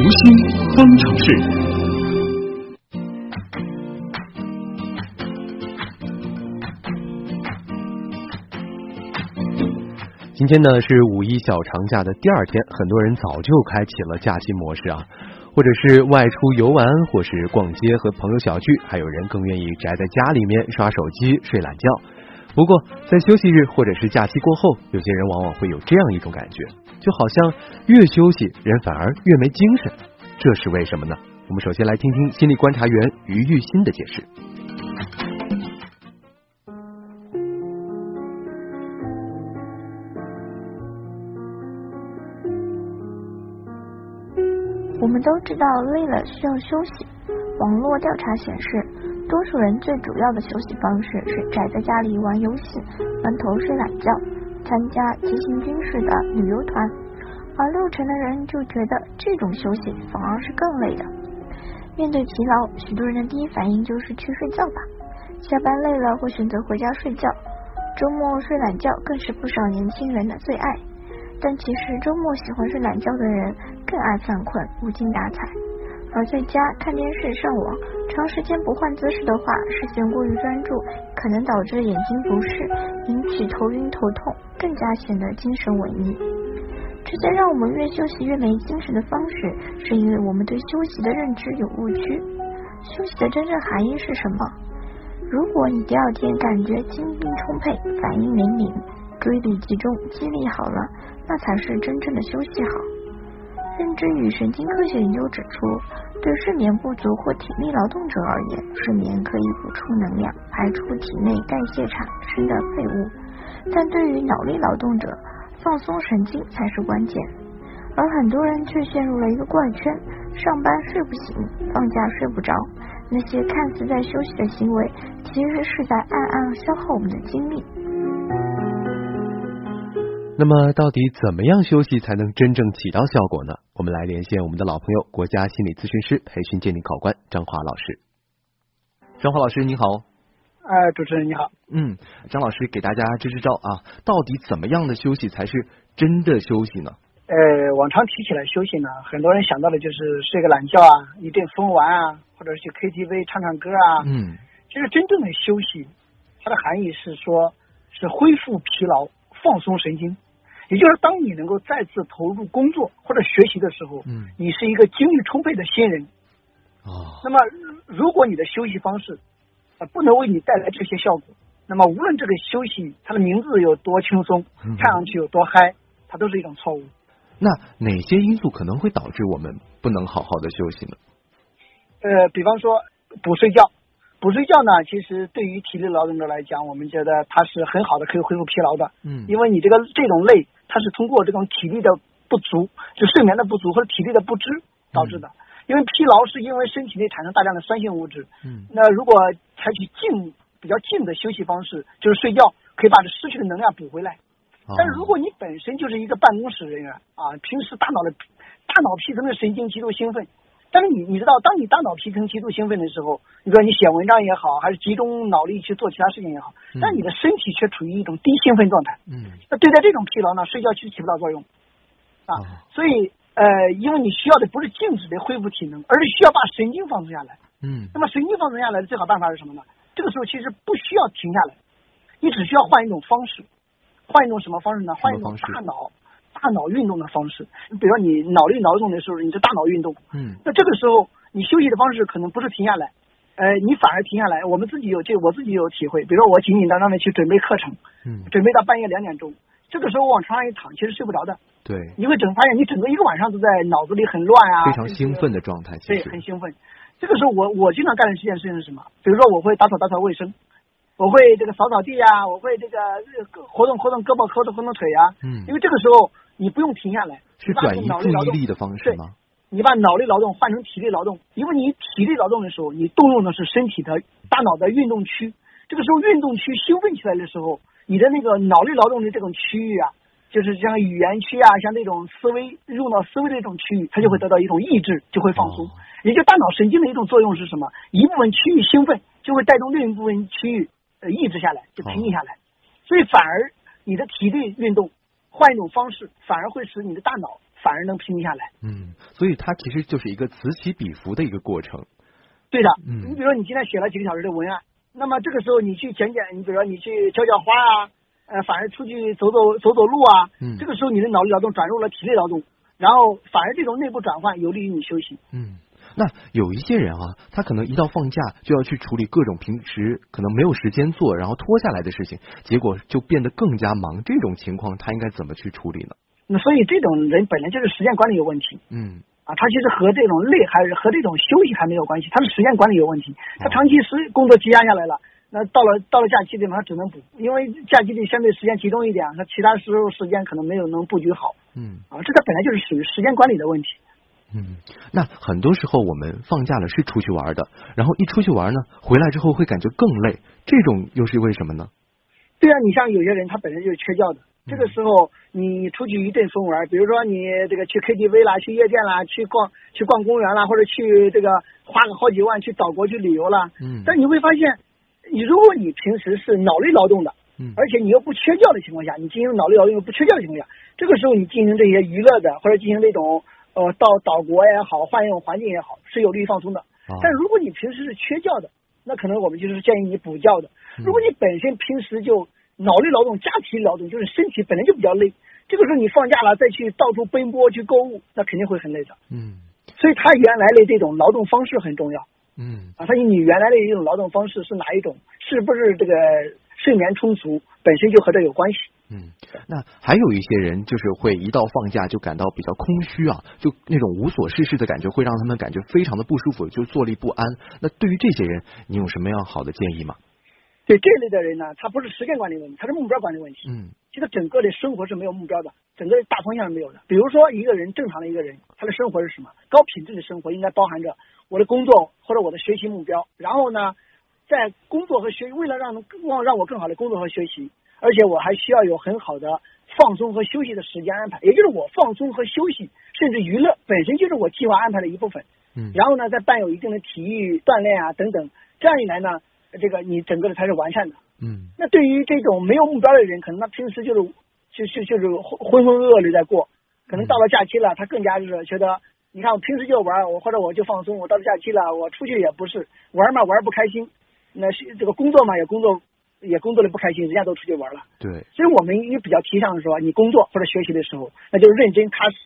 读心方程式。今天呢是五一小长假的第二天，很多人早就开启了假期模式啊，或者是外出游玩，或是逛街和朋友小聚，还有人更愿意宅在家里面刷手机睡懒觉。不过在休息日或者是假期过后，有些人往往会有这样一种感觉，就好像越休息人反而越没精神，这是为什么呢？我们首先来听听心理观察员于玉新的解释。我们都知道累了需要休息。网络调查显示，多数人最主要的休息方式是宅在家里玩游戏、闷头睡懒觉、参加急行军式的旅游团，而六成的人就觉得这种休息反而是更累的。面对疲劳，许多人的第一反应就是去睡觉吧。下班累了会选择回家睡觉，周末睡懒觉更是不少年轻人的最爱。但其实周末喜欢睡懒觉的人更爱犯困、无精打采，而在家看电视、上网，长时间不换姿势的话，视线过于专注，可能导致眼睛不适，引起头晕头痛，更加显得精神萎靡。这些让我们越休息越没精神的方式，是因为我们对休息的认知有误区。休息的真正含义是什么？如果你第二天感觉精力充沛、反应灵敏、注意力集中、精力好了，那才是真正的休息好。认知与神经科学研究指出，对睡眠不足或体力劳动者而言，睡眠可以补充能量，排出体内代谢产生的废物；但对于脑力劳动者，放松神经才是关键。而很多人却陷入了一个怪圈：上班睡不醒，放假睡不着。那些看似在休息的行为，其实是在暗暗消耗我们的精力。那么，到底怎么样休息才能真正起到效果呢？我们来连线我们的老朋友，国家心理咨询师培训鉴定考官张华老师。张华老师，你好。哎，主持人你好。嗯，张老师给大家支支招啊，到底怎么样的休息才是真的休息呢？呃，往常提起来休息呢，很多人想到的就是睡个懒觉啊，一顿疯玩啊，或者是去 KTV 唱唱歌啊。嗯。其实真正的休息，它的含义是说，是恢复疲劳，放松神经。也就是当你能够再次投入工作或者学习的时候，嗯，你是一个精力充沛的新人。哦。那么，如果你的休息方式啊不能为你带来这些效果，那么无论这个休息它的名字有多轻松，看上去有多嗨，它都是一种错误。那哪些因素可能会导致我们不能好好的休息呢？呃，比方说不睡觉。不睡觉呢，其实对于体力劳动者来讲，我们觉得它是很好的，可以恢复疲劳的。嗯。因为你这个这种累。它是通过这种体力的不足，就睡眠的不足或者体力的不支导致的。因为疲劳是因为身体内产生大量的酸性物质。嗯。那如果采取静比较静的休息方式，就是睡觉，可以把这失去的能量补回来。但是如果你本身就是一个办公室人员啊，平时大脑的大脑皮层的神经极度兴奋。但是你你知道，当你大脑皮层极度兴奋的时候，你说你写文章也好，还是集中脑力去做其他事情也好，但你的身体却处于一种低兴奋状态。嗯。那对待这种疲劳呢，睡觉其实起不到作用啊。所以呃，因为你需要的不是静止的恢复体能，而是需要把神经放松下来。嗯。那么神经放松下来的最好办法是什么呢？这个时候其实不需要停下来，你只需要换一种方式，换一种什么方式呢？换一种大脑。大脑运动的方式，你比如说你脑力劳动的时候，你的大脑运动，嗯，那这个时候你休息的方式可能不是停下来，呃，你反而停下来。我们自己有这，我自己有体会。比如说我紧紧张张的去准备课程，嗯，准备到半夜两点钟，这个时候往床上一躺，其实睡不着的。对，你会整发现你整个一个晚上都在脑子里很乱啊，非常兴奋的状态，对，很兴奋。这个时候我我经常干的一件事情是什么？比如说我会打扫打扫卫生，我会这个扫扫地啊，我会这个活动活动胳膊，活动活动腿啊，嗯，因为这个时候。你不用停下来，是转移注意力的方式吗？你把脑力劳动换成体力劳动，因为你体力劳动的时候，你动用的是身体的大脑的运动区。这个时候运动区兴奋起来的时候，你的那个脑力劳动的这种区域啊，就是像语言区啊，像那种思维用脑思维的这种区域，它就会得到一种抑制，就会放松。也就大脑神经的一种作用是什么？一部分区域兴奋，就会带动另一部分区域呃抑制下来，就平静下来。所以反而你的体力运动。换一种方式，反而会使你的大脑反而能平静下来。嗯，所以它其实就是一个此起彼伏的一个过程。对的，嗯你比如说你今天写了几个小时的文案，那么这个时候你去剪剪，你比如说你去浇浇花啊，呃，反而出去走走走走路啊，嗯这个时候你的脑力劳动转入了体力劳动，然后反而这种内部转换有利于你休息。嗯，那有一些人啊，他可能一到放假就要去处理各种平时可能没有时间做，然后拖下来的事情，结果就变得更加忙。这种情况他应该怎么去处理呢？那所以这种人本来就是时间管理有问题嗯啊，他其实和这种累还是和这种休息还没有关系，他是时间管理有问题，他哦长期时工作积压下来了。那到了到了假期地方，他只能补，因为假期里相对时间集中一点，他其他时候时间可能没有能布局好嗯啊，这个本来就是属于时间管理的问题。嗯。那很多时候我们放假了是出去玩的，然后一出去玩呢，回来之后会感觉更累，这种又是为什么呢？对啊，你像有些人他本身就是缺觉的，这个时候你出去一顿疯玩，比如说你这个去 KTV 啦，去夜店啦，去逛去逛公园啦，或者去这个花个好几万去岛国去旅游啦，嗯但你会发现，你如果你平时是脑力劳动的，嗯而且你又不缺觉的情况下，你进行脑力劳动又不缺觉的情况下，这个时候你进行这些娱乐的或者进行这种呃到岛国也好，换一种环境也好，是有利于放松的。啊但如果你平时是缺觉的，那可能我们就是建议你补觉的。嗯如果你本身平时就脑力劳动加体力劳动，就是身体本来就比较累，这个时候你放假了再去到处奔波去购物，那肯定会很累的。嗯所以他原来的这种劳动方式很重要嗯啊，他你原来的一种劳动方式是哪一种，是不是这个睡眠充足，本身就和这有关系。嗯，那还有一些人就是会一到放假就感到比较空虚啊，就那种无所事事的感觉，会让他们感觉非常的不舒服，就坐立不安。那对于这些人，你有什么样好的建议吗？对这类的人呢，他不是时间管理问题，他是目标管理问题。嗯其实整个的生活是没有目标的，整个大方向是没有的。比如说一个人正常的一个人，他的生活是什么？高品质的生活应该包含着我的工作或者我的学习目标，然后呢，在工作和学，为了让让让我更好的工作和学习，而且我还需要有很好的放松和休息的时间安排，也就是我放松和休息，甚至娱乐本身就是我计划安排的一部分。嗯然后呢，再伴有一定的体育锻炼啊等等，这样一来呢，这个你整个的才是完善的。嗯那对于这种没有目标的人，可能他平时就是就就就是浑浑噩噩的在过，可能到了假期了，他更加就是觉得，你看我平时就玩，我或者我就放松，我到了假期了，我出去也不是玩嘛，玩不开心，那是这个工作嘛也工作也工作的不开心，人家都出去玩了，对，所以我们也比较提倡说，你工作或者学习的时候，那就是认真踏实，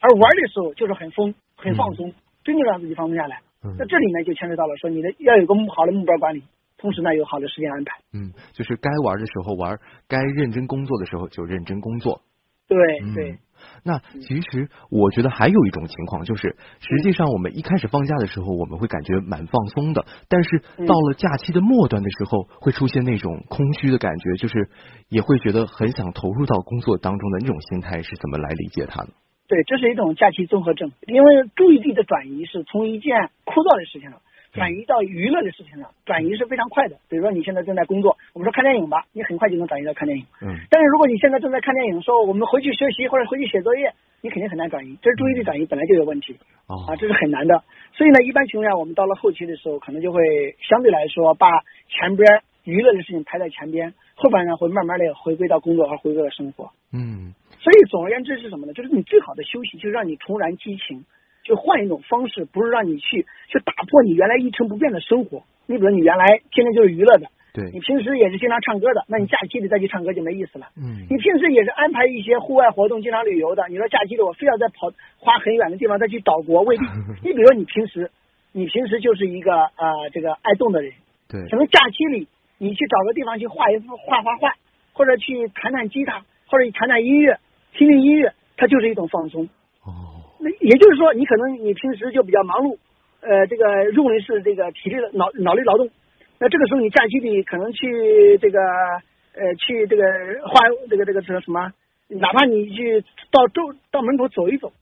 而玩的时候就是很疯很放松，真正让自己放松下来。嗯那这里面就牵扯到了说，你的要有个好的目标管理，同时呢有好的时间安排。嗯，就是该玩的时候玩，该认真工作的时候就认真工作。对嗯对。那其实我觉得还有一种情况，就是实际上我们一开始放假的时候，我们会感觉蛮放松的，但是嗯。到了假期的末端的时候，会出现那种空虚的感觉，就是也会觉得很想投入到工作当中的那种心态，是怎么来理解它呢？对，这是一种假期综合症，因为注意力的转移是从一件枯燥的事情上转移到娱乐的事情上，转移是非常快的。比如说你现在正在工作，我们说看电影吧，你很快就能转移到看电影。嗯但是如果你现在正在看电影的时候，我们回去学习或者回去写作业，你肯定很难转移，这是注意力转移本来就有问题哦啊，这是很难的。所以呢，一般情况下，我们到了后期的时候，可能就会相对来说把前边娱乐的事情排在前边，后边呢会慢慢的回归到工作和回归到生活。嗯所以总而言之是什么呢？就是你最好的休息，就是让你重燃激情，就换一种方式，不是让你去去打破你原来一成不变的生活。你比如你原来天天就是娱乐的，对你平时也是经常唱歌的，那你假期里再去唱歌就没意思了。嗯你平时也是安排一些户外活动，经常旅游的，你说假期里我非要再跑花很远的地方再去岛国，未必。你比如说你平时，你平时就是一个呃这个爱动的人，对可能假期里你去找个地方去画一幅画画画，或者去弹弹吉他，或者弹弹音乐，听听音乐，它就是一种放松。哦那也就是说，你可能你平时就比较忙碌，呃，这个用的是这个体力的脑脑力劳动，那这个时候你假期里可能去这个呃去这个花这个这个这个什么，哪怕你去到周到门口走一走，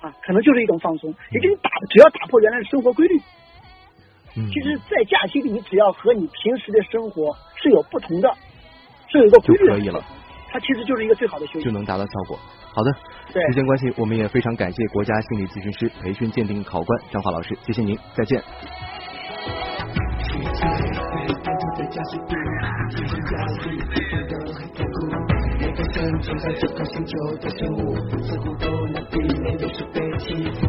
啊，可能就是一种放松，也就是打只要打破原来的生活规律。嗯，其实，在假期里，你只要和你平时的生活是有不同的，是有一个规律的就可以了，它其实就是一个最好的休息就。能达到效果。好的，对时间关系，我们也非常感谢国家心理咨询师培训鉴定考官张华老师，谢谢您，再见。每个人总在这个星球的生物，似乎都能避免有时被欺负。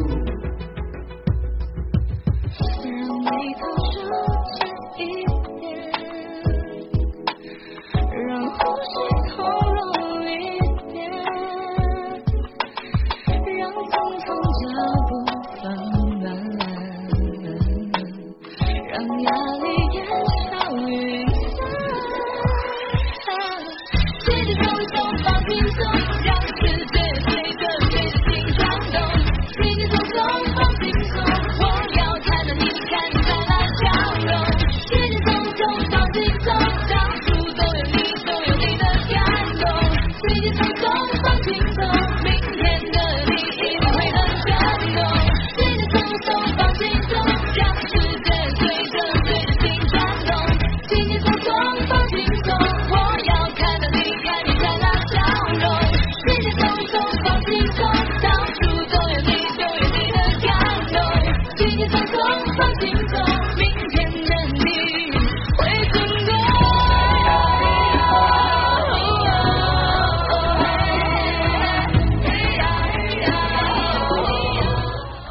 哪里？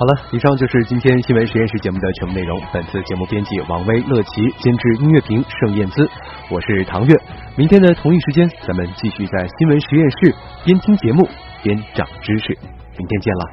好了，以上就是今天新闻实验室节目的全部内容。本次节目编辑王威、乐奇，监制音乐评盛燕姿，我是唐月。明天的同一时间，咱们继续在新闻实验室边听节目边长知识。明天见了。